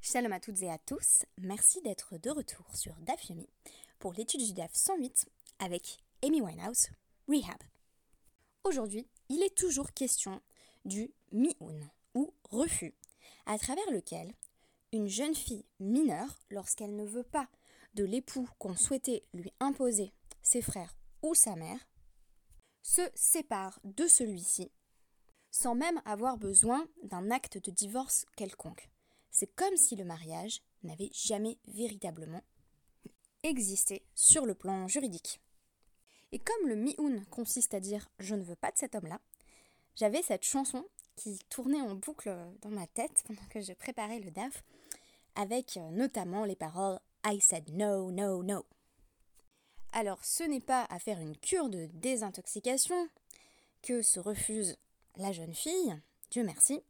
Shalom à toutes et à tous, merci d'être de retour sur DAF Yomi pour l'étude du DAF 108 avec Amy Winehouse, Rehab. Aujourd'hui, il est toujours question du mi'un ou refus, à travers lequel une jeune fille mineure, lorsqu'elle ne veut pas de l'époux qu'on souhaitait lui imposer, ses frères ou sa mère, se sépare de celui-ci sans même avoir besoin d'un acte de divorce quelconque. C'est comme si le mariage n'avait jamais véritablement existé sur le plan juridique. Et comme le mi-un consiste à dire je ne veux pas de cet homme-là, j'avais cette chanson qui tournait en boucle dans ma tête pendant que je préparais le DAF, avec euh, notamment les paroles I said no, no, no. Alors ce n'est pas à faire une cure de désintoxication que se refuse la jeune fille, Dieu merci,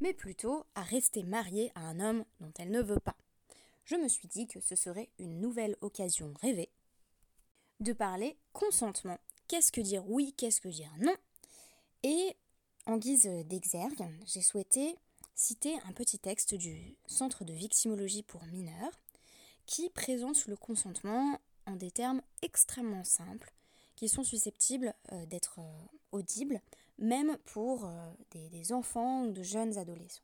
mais plutôt à rester mariée à un homme dont elle ne veut pas. Je me suis dit que ce serait une nouvelle occasion rêvée de parler consentement. Qu'est-ce que dire oui, qu'est-ce que dire non? Et en guise d'exergue, j'ai souhaité citer un petit texte du Centre de victimologie pour mineurs qui présente le consentement en des termes extrêmement simples qui sont susceptibles euh, d'être euh, audibles même pour euh, des, enfants ou de jeunes adolescents.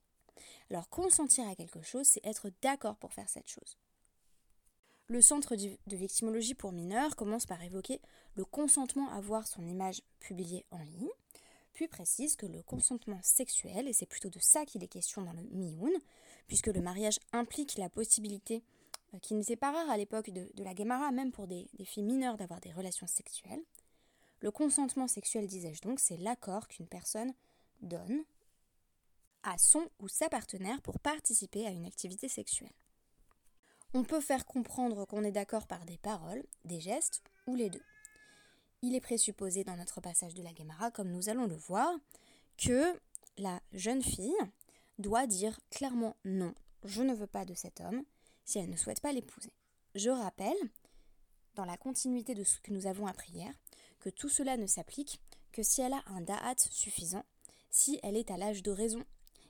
Alors consentir à quelque chose, c'est être d'accord pour faire cette chose. Le Centre de victimologie pour mineurs commence par évoquer le consentement à voir son image publiée en ligne, puis précise que le consentement sexuel, et c'est plutôt de ça qu'il est question dans le Mioun, puisque le mariage implique la possibilité, qui n'était pas rare à l'époque de, la Guémara, même pour des filles mineures, d'avoir des relations sexuelles, le consentement sexuel, disais-je donc, c'est l'accord qu'une personne donne à son ou sa partenaire pour participer à une activité sexuelle. On peut faire comprendre qu'on est d'accord par des paroles, des gestes ou les deux. Il est présupposé dans notre passage de la Guémara, comme nous allons le voir, que la jeune fille doit dire clairement non, je ne veux pas de cet homme si elle ne souhaite pas l'épouser. Je rappelle, dans la continuité de ce que nous avons appris hier, que tout cela ne s'applique que si elle a un da'at suffisant, si elle est à l'âge de raison,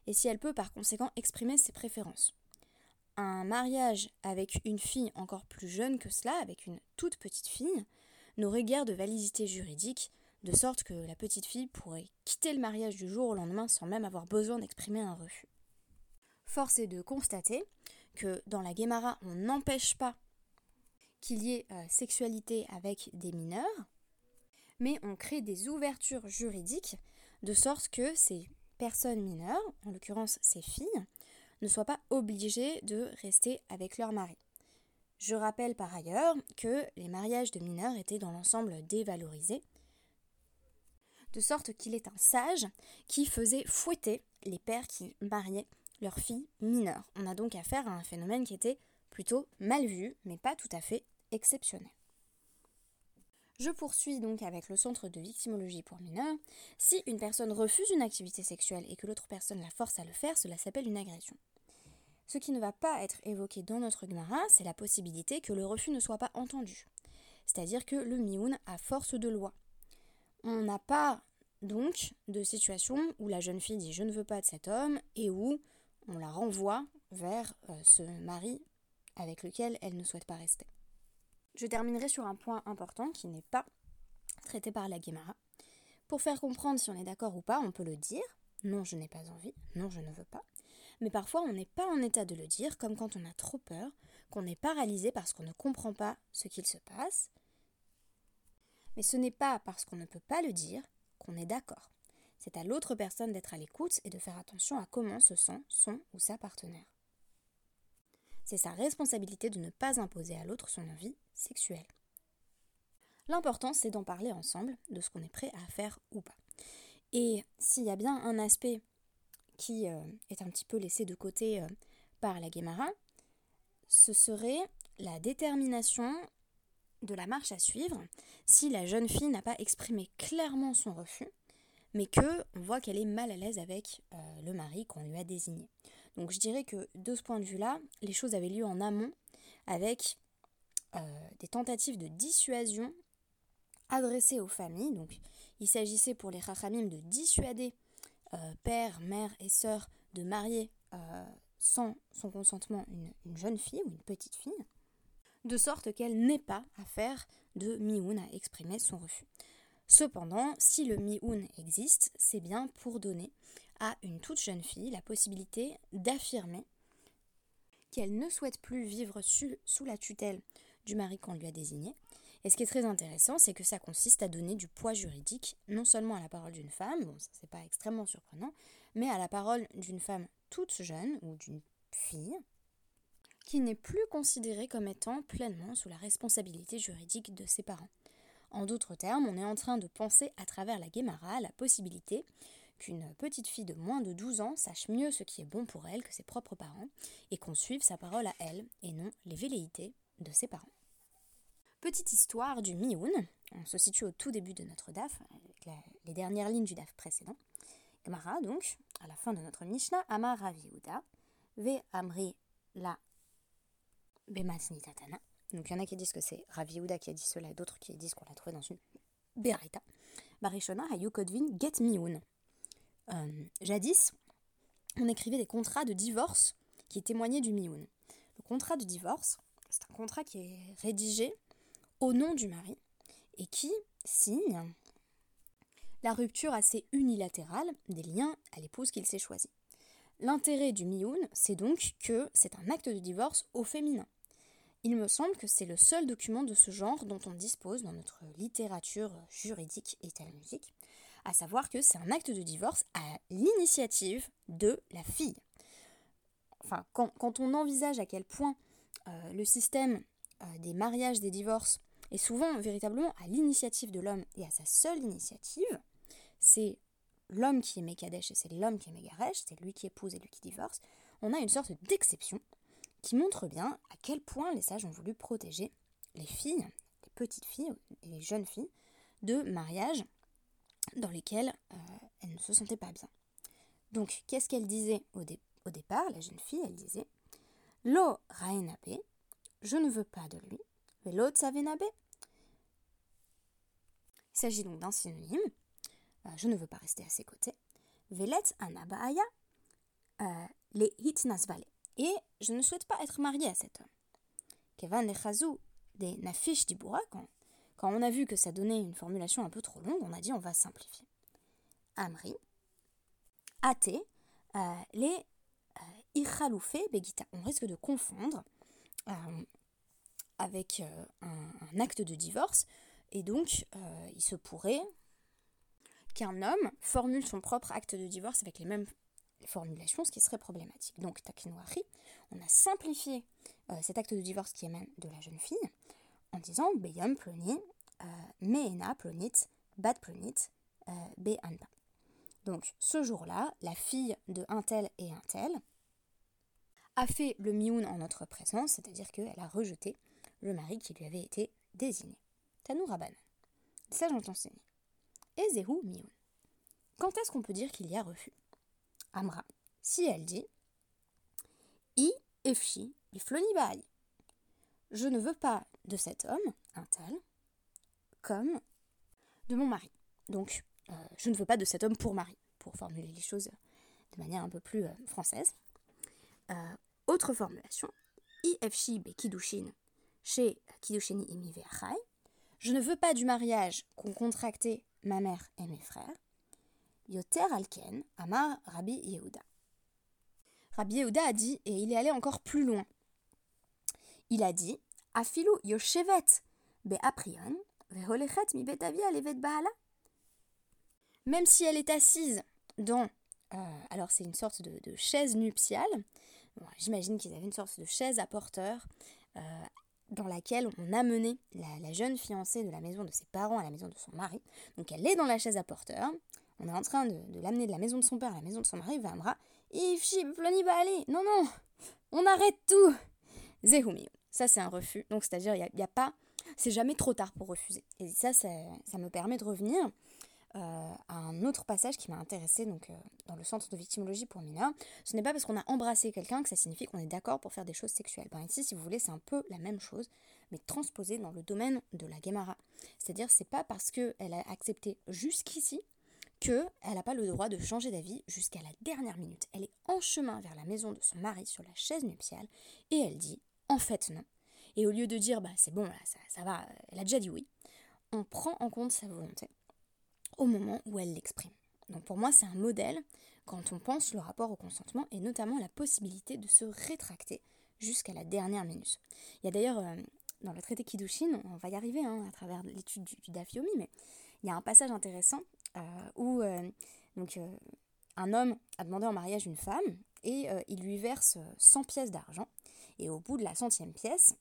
et si elle peut par conséquent exprimer ses préférences. Un mariage avec une fille encore plus jeune que cela, avec une toute petite fille, n'aurait guère de validité juridique, de sorte que la petite fille pourrait quitter le mariage du jour au lendemain sans même avoir besoin d'exprimer un refus. Force est de constater que dans la Guémara, on n'empêche pas qu'il y ait euh, sexualité avec des mineurs, mais on crée des ouvertures juridiques de sorte que ces personnes mineures, en l'occurrence ces filles, ne soient pas obligées de rester avec leur mari. Je rappelle par ailleurs que les mariages de mineurs étaient dans l'ensemble dévalorisés, de sorte qu'il est un sage qui faisait fouetter les pères qui mariaient leurs filles mineures. On a donc affaire à un phénomène qui était plutôt mal vu, mais pas tout à fait exceptionnel. Je poursuis donc avec le centre de victimologie pour mineurs. Si une personne refuse une activité sexuelle et que l'autre personne la force à le faire, cela s'appelle une agression. Ce qui ne va pas être évoqué dans notre Gemara, c'est la possibilité que le refus ne soit pas entendu. C'est-à-dire que le mioun a force de loi. On n'a pas donc de situation où la jeune fille dit je ne veux pas de cet homme et où on la renvoie vers euh, ce mari avec lequel elle ne souhaite pas rester. Je terminerai sur un point important qui n'est pas traité par la Guémara. Pour faire comprendre si on est d'accord ou pas, on peut le dire. Non, je n'ai pas envie. Non, je ne veux pas. Mais parfois, on n'est pas en état de le dire, comme quand on a trop peur, qu'on est paralysé parce qu'on ne comprend pas ce qu'il se passe. Mais ce n'est pas parce qu'on ne peut pas le dire qu'on est d'accord. C'est à l'autre personne d'être à l'écoute et de faire attention à comment se sent son ou sa partenaire. C'est sa responsabilité de ne pas imposer à l'autre son envie sexuelle. L'important, c'est d'en parler ensemble de ce qu'on est prêt à faire ou pas. Et s'il y a bien un aspect qui euh, est un petit peu laissé de côté euh, par la Guémara, ce serait la détermination de la marche à suivre si la jeune fille n'a pas exprimé clairement son refus, mais que on voit qu'elle est mal à l'aise avec euh, le mari qu'on lui a désigné. Donc je dirais que de ce point de vue-là, les choses avaient lieu en amont avec euh, des tentatives de dissuasion adressées aux familles. Donc il s'agissait pour les Chachamim de dissuader euh, père, mère et sœur de marier sans son consentement une, jeune fille ou une petite fille, de sorte qu'elle n'ait pas à faire de mioun à exprimer son refus. Cependant, si le mioun existe, c'est bien pour donner à une toute jeune fille la possibilité d'affirmer qu'elle ne souhaite plus vivre sous la tutelle du mari qu'on lui a désigné. Et ce qui est très intéressant, c'est que ça consiste à donner du poids juridique, non seulement à la parole d'une femme, bon, ça c'est pas extrêmement surprenant, mais à la parole d'une femme toute jeune ou d'une fille qui n'est plus considérée comme étant pleinement sous la responsabilité juridique de ses parents. En d'autres termes, on est en train de penser à travers la Guémara la possibilité qu'une petite fille de moins de 12 ans sache mieux ce qui est bon pour elle que ses propres parents et qu'on suive sa parole à elle et non les velléités de ses parents. Petite histoire du Mioun, on se situe au tout début de notre DAF, avec les dernières lignes du DAF précédent. Gemara, donc, à la fin de notre Mishnah, Amar Rav Ve Amri La Bemasnitatana. Donc il y en a qui disent que c'est Rav qui a dit cela, d'autres qui disent qu'on l'a trouvé dans une Bereta. Barishona Hayukodvin Get Mioun. Euh, jadis, on écrivait des contrats de divorce qui témoignaient du Mioun. Le contrat de divorce, c'est un contrat qui est rédigé au nom du mari et qui signe la rupture assez unilatérale des liens à l'épouse qu'il s'est choisie. L'intérêt du mioun, c'est donc que c'est un acte de divorce au féminin. Il me semble que c'est le seul document de ce genre dont on dispose dans notre littérature juridique et talmudique, à savoir que c'est un acte de divorce à l'initiative de la fille. Enfin, quand, on envisage à quel point euh, le système euh, des mariages, des divorces, est souvent véritablement à l'initiative de l'homme et à sa seule initiative, c'est l'homme qui est Mekadesh et c'est l'homme qui est Megaresh, c'est lui qui épouse et lui qui divorce, on a une sorte d'exception qui montre bien à quel point les sages ont voulu protéger les filles, les petites filles les jeunes filles, de mariages dans lesquels euh, elles ne se sentaient pas bien. Donc, qu'est-ce qu'elle disait au, départ La jeune fille, elle disait Lo Raenabe, je ne veux pas de lui. Velo Tsavenabe. Il s'agit donc d'un synonyme euh, je ne veux pas rester à ses côtés. Velet anabaya euh, les hitnasvale. Et je ne souhaite pas être mariée à cet homme. Kevan des nafish dibura, quand, on a vu que ça donnait une formulation un peu trop longue, on a dit on va simplifier. Amri, ate, euh, les ichaloufé begita. On risque de confondre avec un, acte de divorce, et donc il se pourrait qu'un homme formule son propre acte de divorce avec les mêmes formulations, ce qui serait problématique. Donc, takinouari, on a simplifié euh, cet acte de divorce qui émane de la jeune fille en disant Beyam plonit, euh, Meena plonit, Bat plonit, euh, Be'anpa. Donc, ce jour-là, la fille de un tel et un tel a fait le mioun en notre présence, c'est-à-dire qu'elle a rejeté le mari qui lui avait été désigné. Tanou. Ça, j'entends. Ezehu Mioun. Quand est-ce qu'on peut dire qu'il y a refus? Amra, si elle dit I efshi Je ne veux pas de cet homme, un tel, comme de mon mari. Donc, euh, je ne veux pas de cet homme pour mari, pour formuler les choses de manière un peu plus euh, française. Euh, autre formulation, ifshi be kidushin chez kidushini imi Je ne veux pas du mariage qu'on contractait ma mère et mes frères. Yoter Alken, Amar Rabbi Yehuda. Rabbi Yehuda a dit, et il est allé encore plus loin. Il a dit, Afilu Yoshevet Be'aprion, Veholechet mi levet. Même si elle est assise dans. Euh, alors, c'est une sorte de, chaise nuptiale. J'imagine qu'ils avaient une sorte de chaise à porteur euh, dans laquelle on amenait la, la jeune fiancée de la maison de ses parents à la maison de son mari. Donc elle est dans la chaise à porteur. On est en train de, l'amener de la maison de son père à la maison de son mari. Vamra. aller. Non, non. On arrête tout. Zehumi. Ça, c'est un refus. Donc, c'est-à-dire, il n'y a, pas. C'est jamais trop tard pour refuser. Et ça, ça, me permet de revenir euh, un autre passage qui m'a intéressé donc, euh, dans le centre de victimologie pour mineurs. Ce n'est pas parce qu'on a embrassé quelqu'un que ça signifie qu'on est d'accord pour faire des choses sexuelles. Ben, ici, si vous voulez, c'est un peu la même chose. mais transposée dans le domaine de la Gemara. C'est-à-dire, c'est pas parce qu'elle a accepté jusqu'ici qu'elle n'a pas le droit de changer d'avis jusqu'à la dernière minute. Elle est en chemin vers la maison de son mari sur la chaise nuptiale et elle dit en fait non. Et au lieu de dire bah c'est bon ça, ça va, elle a déjà dit oui, on prend en compte sa volonté au moment où elle l'exprime. Donc pour moi c'est un modèle quand on pense le rapport au consentement et notamment la possibilité de se rétracter jusqu'à la dernière minute. Il y a d'ailleurs euh, dans le traité Kiddushin, on va y arriver hein, à travers l'étude du, du Dafyomi, mais il y a un passage intéressant où euh, donc, euh, un homme a demandé en mariage une femme et il lui verse 100 pièces d'argent. Et au bout de la centième pièce,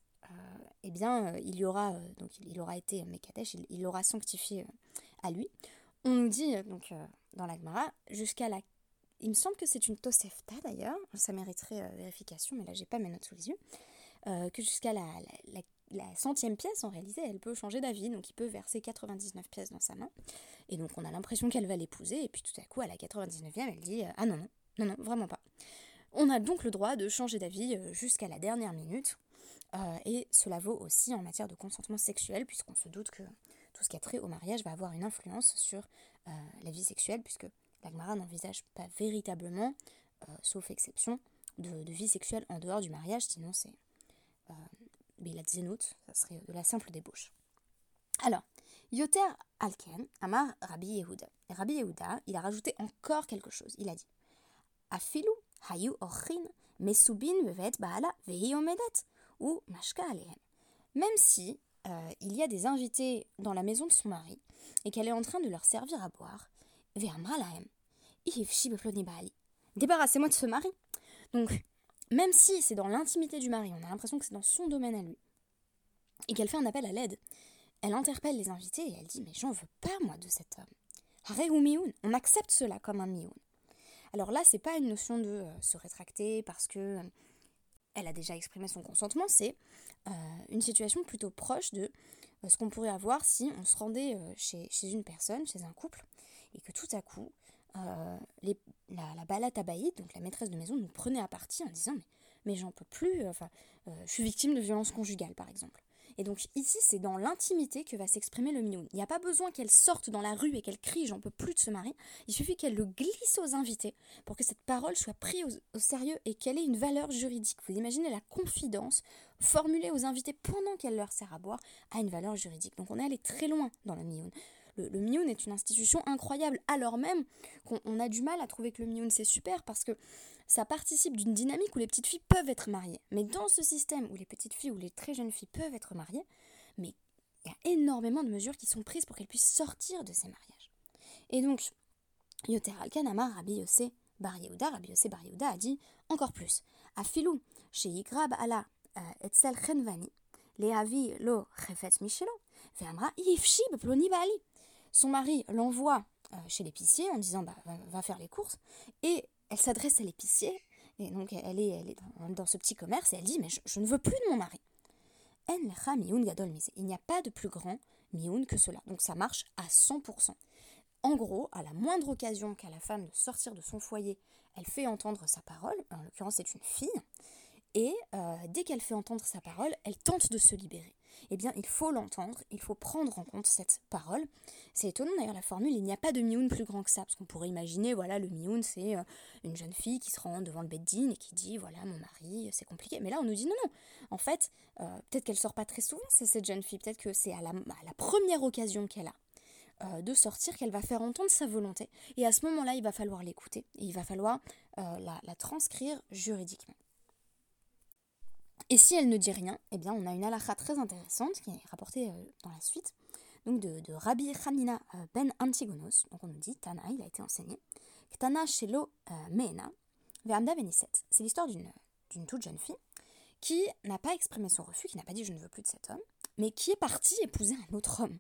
eh bien, il y aura donc il aura été Mekadesh, il, il aura sanctifié à lui. On nous dit donc dans la jusqu'à la il me semble que c'est une Tosefta d'ailleurs, ça mériterait vérification, mais là j'ai pas mes notes sous les yeux, que jusqu'à la centième pièce, en réalité, elle peut changer d'avis, donc il peut verser 99 pièces dans sa main. Et donc on a l'impression qu'elle va l'épouser, et puis tout à coup, à la 99e, elle dit euh, Ah non, non, non, non, vraiment pas. On a donc le droit de changer d'avis euh, jusqu'à la dernière minute, euh, et cela vaut aussi en matière de consentement sexuel, puisqu'on se doute que tout ce qui a trait au mariage va avoir une influence sur la vie sexuelle, puisque l'Agmara n'envisage pas véritablement, sauf exception, de, vie sexuelle en dehors du mariage, sinon c'est la zénoute, ça serait de la simple débauche. Alors, Yoter Alken, Amar Rabbi Yehuda. Rabbi Yehuda, il a rajouté encore quelque chose. Il a dit Afilu hayu ochin mesubin vevet baala vehi omedet ou mashka alehem. Même si euh, il y a des invités dans la maison de son mari et qu'elle est en train de leur servir à boire, ve'amra lahem Débarrassez-moi de ce mari. Donc, même si c'est dans l'intimité du mari, on a l'impression que c'est dans son domaine à lui, et qu'elle fait un appel à l'aide, elle interpelle les invités et elle dit Mais j'en veux pas, moi, de cet homme. Hare ou mioun On accepte cela comme un mioun. Alors là, c'est pas une notion de euh, se rétracter parce que euh, elle a déjà exprimé son consentement, c'est euh, une situation plutôt proche de ce qu'on pourrait avoir si on se rendait chez, chez, une personne, chez un couple, et que tout à coup, euh, la, la balade donc la maîtresse de maison, nous prenait à partie en disant Mais, mais j'en peux plus, euh, enfin, euh, je suis victime de violence conjugale, par exemple. Et donc ici, c'est dans l'intimité que va s'exprimer le minoun. Il n'y a pas besoin qu'elle sorte dans la rue et qu'elle crie J'en peux plus de ce mari. Il suffit qu'elle le glisse aux invités pour que cette parole soit prise au, au sérieux et qu'elle ait une valeur juridique. Vous imaginez la confidence formulée aux invités pendant qu'elle leur sert à boire a une valeur juridique. Donc on est allé très loin dans le mioun le, le est une institution incroyable, alors même qu'on a du mal à trouver que le Mioun c'est super parce que ça participe d'une dynamique où les petites filles peuvent être mariées. Mais dans ce système où les petites filles ou les très jeunes filles peuvent être mariées, mais il y a énormément de mesures qui sont prises pour qu'elles puissent sortir de ces mariages. Et donc, Yoter Al-Kanama, Rabbi Yossé Bar Yehuda, Rabbi Yossé Bar Yehuda a dit encore plus. A filou, chez Yigrab ala euh, Etzel Chenvani, Leavi lo Chefet Michelo, Ve'amra Yifshi Beploni Bali. Son mari l'envoie euh, chez l'épicier en disant bah, va, faire les courses et elle s'adresse à l'épicier et donc elle est, elle est dans, ce petit commerce et elle dit mais je, ne veux plus de mon mari. Il n'y a pas de plus grand mioun que cela. Donc ça marche à 100%. En gros, à la moindre occasion qu'a la femme de sortir de son foyer, elle fait entendre sa parole, en l'occurrence c'est une fille, et euh, dès qu'elle fait entendre sa parole, elle tente de se libérer eh bien il faut l'entendre, il faut prendre en compte cette parole. C'est étonnant d'ailleurs la formule, il n'y a pas de mioun plus grand que ça, parce qu'on pourrait imaginer, voilà, le mioun c'est euh, une jeune fille qui se rend devant le beddin et qui dit, voilà, mon mari, c'est compliqué. Mais là on nous dit non, non, en fait, euh, peut-être qu'elle sort pas très souvent, c'est cette jeune fille, peut-être que c'est à la, première occasion qu'elle a euh, de sortir qu'elle va faire entendre sa volonté. Et à ce moment-là, il va falloir l'écouter, et il va falloir la transcrire juridiquement. Et si elle ne dit rien, eh bien on a une halakha très intéressante qui est rapportée euh, dans la suite, donc de, Rabbi Hanina euh, ben Antigonos. Donc on nous dit, Tana, il a été enseigné, Tana Shelo euh, Meena, Ve'amda Veniset. C'est l'histoire d'une toute jeune fille qui n'a pas exprimé son refus, qui n'a pas dit je ne veux plus de cet homme, mais qui est partie épouser un autre homme.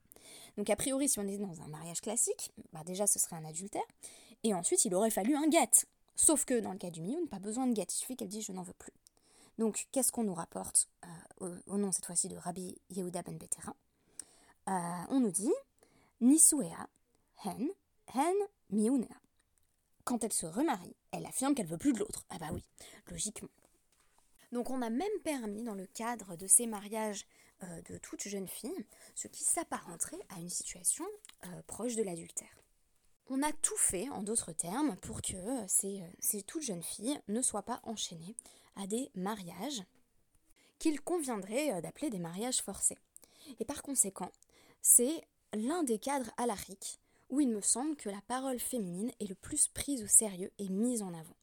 Donc a priori, si on est dans un mariage classique, bah déjà ce serait un adultère, et ensuite il aurait fallu un guet. Sauf que dans le cas du Mioun, pas besoin de guet, il suffit qu'elle dise je n'en veux plus. Donc, qu'est-ce qu'on nous rapporte euh, au, nom cette fois-ci de Rabbi Yehuda ben Betera euh, On nous dit Nisuea hen hen miunea. Quand elle se remarie, elle affirme qu'elle veut plus de l'autre. Ah bah oui, logiquement. Donc on a même permis, dans le cadre de ces mariages euh, de toute jeune fille, ce qui s'apparenterait à une situation proche de l'adultère. On a tout fait, en d'autres termes, pour que ces toutes jeunes filles ne soient pas enchaînées à des mariages qu'il conviendrait d'appeler des mariages forcés. Et par conséquent, c'est l'un des cadres alariques où il me semble que la parole féminine est le plus prise au sérieux et mise en avant.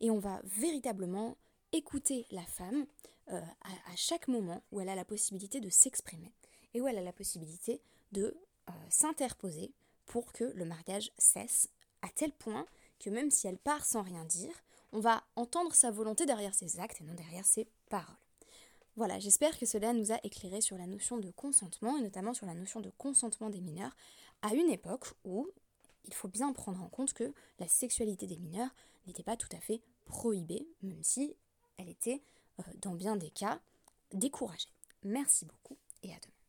Et on va véritablement écouter la femme euh, à, chaque moment où elle a la possibilité de s'exprimer et où elle a la possibilité de euh, s'interposer pour que le mariage cesse, à tel point que même si elle part sans rien dire, on va entendre sa volonté derrière ses actes et non derrière ses paroles. Voilà, j'espère que cela nous a éclairé sur la notion de consentement et notamment sur la notion de consentement des mineurs à une époque où il faut bien prendre en compte que la sexualité des mineurs n'était pas tout à fait prohibée, même si elle était, euh, dans bien des cas, découragée. Merci beaucoup et à demain.